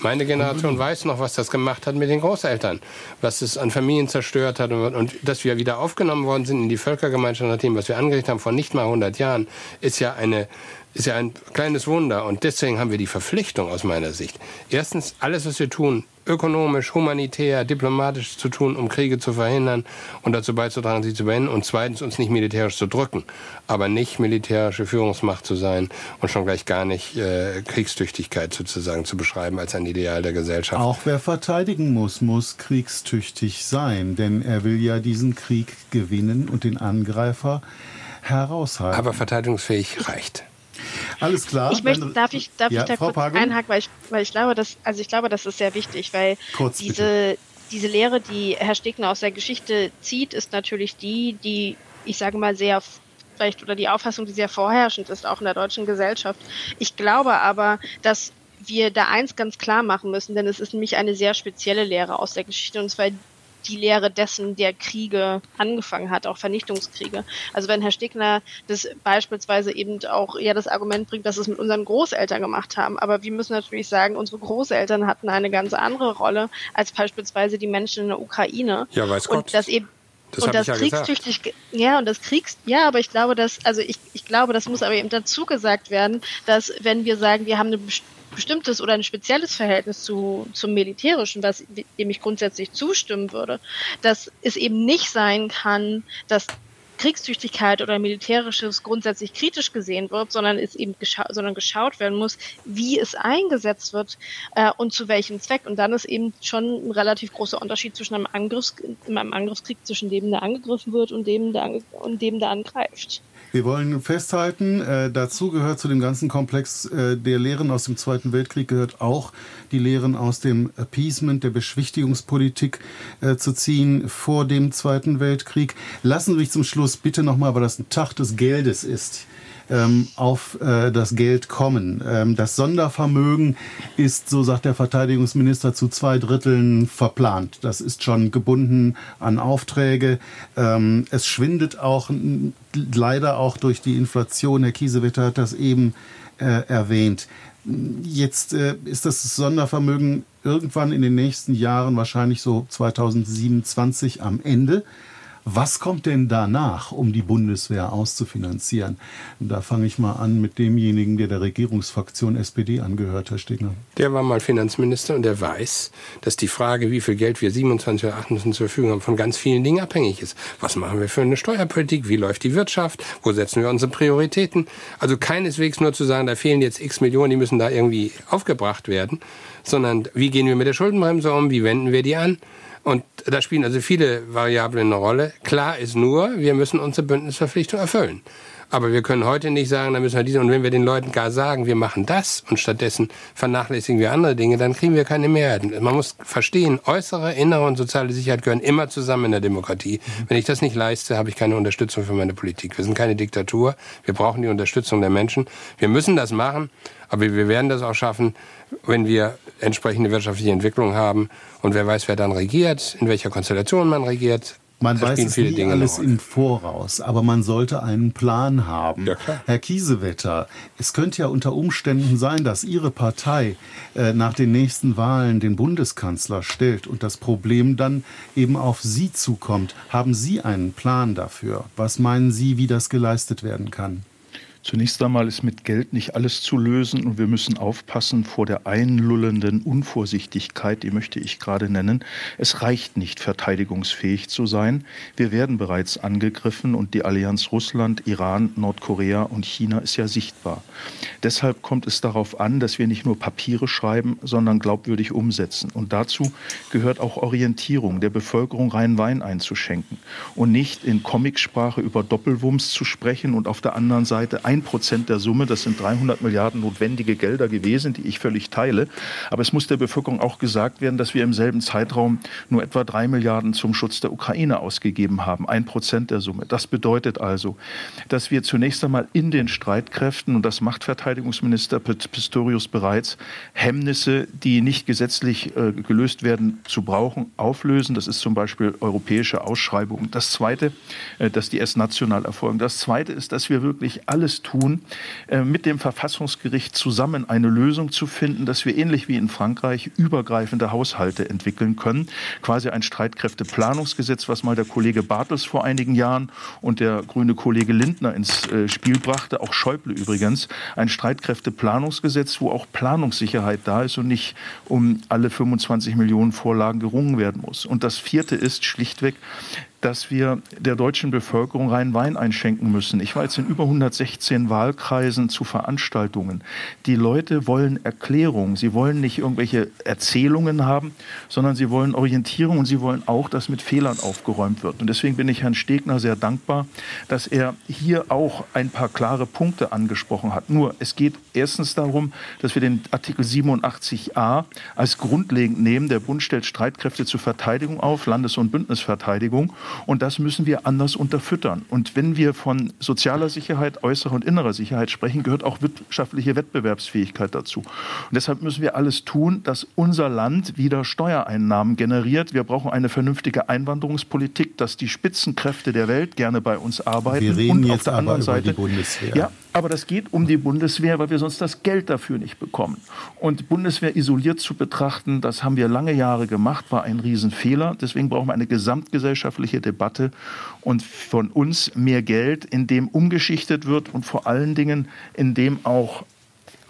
Meine Generation weiß noch, was das gemacht hat mit den Großeltern, was es an Familien zerstört hat und, und dass wir wieder aufgenommen worden sind in die Völkergemeinschaft nach dem, was wir angerichtet haben vor nicht mal 100 Jahren, ist ja eine ist ja ein kleines Wunder und deswegen haben wir die Verpflichtung aus meiner Sicht. Erstens, alles, was wir tun, ökonomisch, humanitär, diplomatisch zu tun, um Kriege zu verhindern und dazu beizutragen, sie zu beenden. Und zweitens, uns nicht militärisch zu drücken, aber nicht militärische Führungsmacht zu sein und schon gleich gar nicht äh, Kriegstüchtigkeit sozusagen zu beschreiben als ein Ideal der Gesellschaft. Auch wer verteidigen muss, muss kriegstüchtig sein, denn er will ja diesen Krieg gewinnen und den Angreifer heraushalten. Aber verteidigungsfähig reicht. Alles klar. Ich möchte, darf ich, darf ja, ich da Frau kurz Pagen? einhaken, weil ich, weil ich glaube, dass, also ich glaube, das ist sehr wichtig, weil kurz, diese, diese Lehre, die Herr Stegner aus der Geschichte zieht, ist natürlich die, die, ich sage mal, sehr vielleicht oder die Auffassung, die sehr vorherrschend ist, auch in der deutschen Gesellschaft. Ich glaube aber, dass wir da eins ganz klar machen müssen, denn es ist nämlich eine sehr spezielle Lehre aus der Geschichte, und zwar die Lehre dessen, der Kriege angefangen hat, auch Vernichtungskriege. Also wenn Herr Stegner das beispielsweise eben auch ja das Argument bringt, dass es mit unseren Großeltern gemacht haben, aber wir müssen natürlich sagen, unsere Großeltern hatten eine ganz andere Rolle als beispielsweise die Menschen in der Ukraine. Ja, weiß Gott. Und das eben das und das ja kriegstüchtig, gesagt. ja, und das Kriegs, ja, aber ich glaube, dass, also ich, ich glaube, das muss aber eben dazu gesagt werden, dass wenn wir sagen, wir haben eine bestimmtes oder ein spezielles Verhältnis zu, zum Militärischen, was dem ich grundsätzlich zustimmen würde, dass es eben nicht sein kann, dass Kriegstüchtigkeit oder Militärisches grundsätzlich kritisch gesehen wird, sondern es eben gescha sondern geschaut werden muss, wie es eingesetzt wird äh, und zu welchem Zweck. Und dann ist eben schon ein relativ großer Unterschied zwischen einem, Angriffs einem Angriffskrieg, zwischen dem, der angegriffen wird und dem, der, und dem, der angreift. Wir wollen festhalten, äh, dazu gehört zu dem ganzen Komplex äh, der Lehren aus dem Zweiten Weltkrieg gehört auch die Lehren aus dem Appeasement, der Beschwichtigungspolitik äh, zu ziehen vor dem Zweiten Weltkrieg. Lassen Sie mich zum Schluss bitte nochmal, weil das ein Tag des Geldes ist, ähm, auf äh, das Geld kommen. Ähm, das Sondervermögen ist, so sagt der Verteidigungsminister, zu zwei Dritteln verplant. Das ist schon gebunden an Aufträge. Ähm, es schwindet auch leider auch durch die Inflation. Herr Kiesewetter hat das eben äh, erwähnt. Jetzt äh, ist das Sondervermögen irgendwann in den nächsten Jahren, wahrscheinlich so 2027 am Ende. Was kommt denn danach, um die Bundeswehr auszufinanzieren? Da fange ich mal an mit demjenigen, der der Regierungsfraktion SPD angehört, Herr Stegner. Der war mal Finanzminister und der weiß, dass die Frage, wie viel Geld wir 27 oder 28 zur Verfügung haben, von ganz vielen Dingen abhängig ist. Was machen wir für eine Steuerpolitik? Wie läuft die Wirtschaft? Wo setzen wir unsere Prioritäten? Also keineswegs nur zu sagen, da fehlen jetzt x Millionen, die müssen da irgendwie aufgebracht werden, sondern wie gehen wir mit der Schuldenbremse um? Wie wenden wir die an? Und da spielen also viele Variablen eine Rolle. Klar ist nur, wir müssen unsere Bündnisverpflichtung erfüllen. Aber wir können heute nicht sagen, da müssen wir diese. Und wenn wir den Leuten gar sagen, wir machen das und stattdessen vernachlässigen wir andere Dinge, dann kriegen wir keine Mehrheiten. Man muss verstehen, äußere, innere und soziale Sicherheit gehören immer zusammen in der Demokratie. Wenn ich das nicht leiste, habe ich keine Unterstützung für meine Politik. Wir sind keine Diktatur. Wir brauchen die Unterstützung der Menschen. Wir müssen das machen, aber wir werden das auch schaffen, wenn wir entsprechende wirtschaftliche Entwicklung haben. Und wer weiß, wer dann regiert, in welcher Konstellation man regiert. Man weiß es nie Dinge alles im Voraus, aber man sollte einen Plan haben. Ja, Herr Kiesewetter, es könnte ja unter Umständen sein, dass Ihre Partei äh, nach den nächsten Wahlen den Bundeskanzler stellt und das Problem dann eben auf Sie zukommt. Haben Sie einen Plan dafür? Was meinen Sie, wie das geleistet werden kann? Zunächst einmal ist mit Geld nicht alles zu lösen und wir müssen aufpassen vor der einlullenden Unvorsichtigkeit, die möchte ich gerade nennen. Es reicht nicht, verteidigungsfähig zu sein. Wir werden bereits angegriffen und die Allianz Russland, Iran, Nordkorea und China ist ja sichtbar. Deshalb kommt es darauf an, dass wir nicht nur Papiere schreiben, sondern glaubwürdig umsetzen. Und dazu gehört auch Orientierung der Bevölkerung rein Wein einzuschenken und nicht in Comicsprache über Doppelwumms zu sprechen und auf der anderen Seite ein Prozent der Summe, das sind 300 Milliarden notwendige Gelder gewesen, die ich völlig teile. Aber es muss der Bevölkerung auch gesagt werden, dass wir im selben Zeitraum nur etwa drei Milliarden zum Schutz der Ukraine ausgegeben haben. Ein Prozent der Summe. Das bedeutet also, dass wir zunächst einmal in den Streitkräften, und das macht Verteidigungsminister Pistorius bereits, Hemmnisse, die nicht gesetzlich äh, gelöst werden, zu brauchen, auflösen. Das ist zum Beispiel europäische Ausschreibungen. Das Zweite, äh, dass die erst national erfolgen. Das Zweite ist, dass wir wirklich alles tun, äh, mit dem Verfassungsgericht zusammen eine Lösung zu finden, dass wir ähnlich wie in Frankreich übergreifende Haushalte entwickeln können. Quasi ein Streitkräfteplanungsgesetz, was mal der Kollege Bartels vor einigen Jahren und der grüne Kollege Lindner ins äh, Spiel brachte, auch Schäuble übrigens. Ein Streitkräfteplanungsgesetz, wo auch Planungssicherheit da ist und nicht um alle 25 Millionen Vorlagen gerungen werden muss. Und das vierte ist schlichtweg, dass wir der deutschen Bevölkerung rein Wein einschenken müssen. Ich war jetzt in über 116 Wahlkreisen zu Veranstaltungen. Die Leute wollen Erklärung. Sie wollen nicht irgendwelche Erzählungen haben, sondern sie wollen Orientierung und sie wollen auch, dass mit Fehlern aufgeräumt wird. Und deswegen bin ich Herrn Stegner sehr dankbar, dass er hier auch ein paar klare Punkte angesprochen hat. Nur, es geht erstens darum, dass wir den Artikel 87a als grundlegend nehmen. Der Bund stellt Streitkräfte zur Verteidigung auf, Landes- und Bündnisverteidigung. Und das müssen wir anders unterfüttern. Und wenn wir von sozialer Sicherheit, äußerer und innerer Sicherheit sprechen, gehört auch wirtschaftliche Wettbewerbsfähigkeit dazu. Und deshalb müssen wir alles tun, dass unser Land wieder Steuereinnahmen generiert. Wir brauchen eine vernünftige Einwanderungspolitik, dass die Spitzenkräfte der Welt gerne bei uns arbeiten. Wir reden und jetzt auf der anderen Seite, die Bundeswehr. Ja, aber das geht um die Bundeswehr, weil wir sonst das Geld dafür nicht bekommen. Und Bundeswehr isoliert zu betrachten, das haben wir lange Jahre gemacht, war ein Riesenfehler. Deswegen brauchen wir eine gesamtgesellschaftliche Debatte und von uns mehr Geld, in dem umgeschichtet wird und vor allen Dingen, in dem auch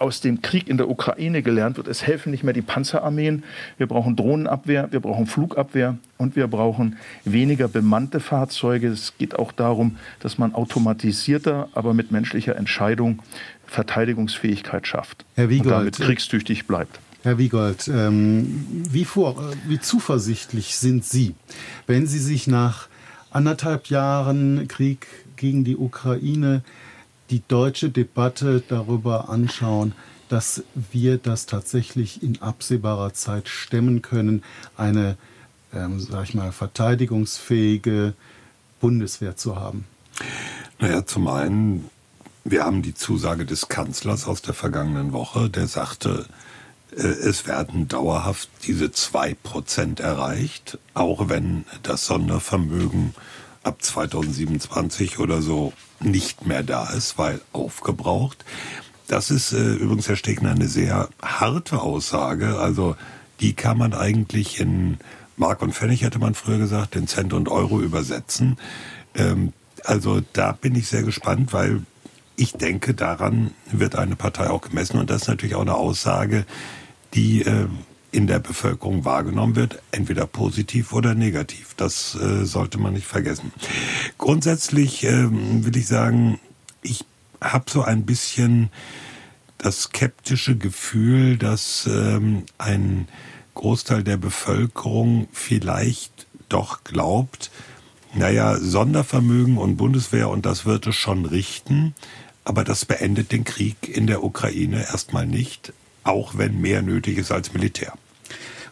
aus dem Krieg in der Ukraine gelernt wird. Es helfen nicht mehr die Panzerarmeen. Wir brauchen Drohnenabwehr, wir brauchen Flugabwehr und wir brauchen weniger bemannte Fahrzeuge. Es geht auch darum, dass man automatisierter, aber mit menschlicher Entscheidung Verteidigungsfähigkeit schafft Herr Wiegold, und damit kriegstüchtig bleibt. Herr Wiegold, ähm, wie, vor, wie zuversichtlich sind Sie, wenn Sie sich nach anderthalb Jahren Krieg gegen die Ukraine die deutsche Debatte darüber anschauen, dass wir das tatsächlich in absehbarer Zeit stemmen können, eine, ähm, sag ich mal, verteidigungsfähige Bundeswehr zu haben? Naja, zum einen, wir haben die Zusage des Kanzlers aus der vergangenen Woche, der sagte, äh, es werden dauerhaft diese zwei Prozent erreicht, auch wenn das Sondervermögen ab 2027 oder so nicht mehr da ist, weil aufgebraucht. Das ist äh, übrigens, Herr Stegner, eine sehr harte Aussage. Also die kann man eigentlich in Mark und Pfennig, hätte man früher gesagt, in Cent und Euro übersetzen. Ähm, also da bin ich sehr gespannt, weil ich denke, daran wird eine Partei auch gemessen. Und das ist natürlich auch eine Aussage, die äh, in der Bevölkerung wahrgenommen wird, entweder positiv oder negativ. Das äh, sollte man nicht vergessen. Grundsätzlich äh, will ich sagen, ich habe so ein bisschen das skeptische Gefühl, dass ähm, ein Großteil der Bevölkerung vielleicht doch glaubt, Naja, Sondervermögen und Bundeswehr und das wird es schon richten. Aber das beendet den Krieg in der Ukraine erstmal nicht, auch wenn mehr nötig ist als Militär.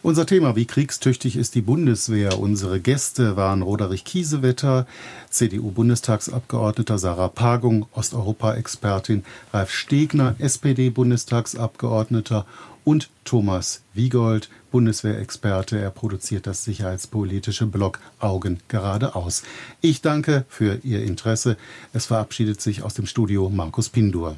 Unser Thema, wie kriegstüchtig ist die Bundeswehr? Unsere Gäste waren Roderich Kiesewetter, CDU-Bundestagsabgeordneter Sarah Pagung, Osteuropa-Expertin Ralf Stegner, SPD-Bundestagsabgeordneter und Thomas Wiegold, Bundeswehrexperte. Er produziert das sicherheitspolitische Blog Augen geradeaus. Ich danke für Ihr Interesse. Es verabschiedet sich aus dem Studio Markus Pindur.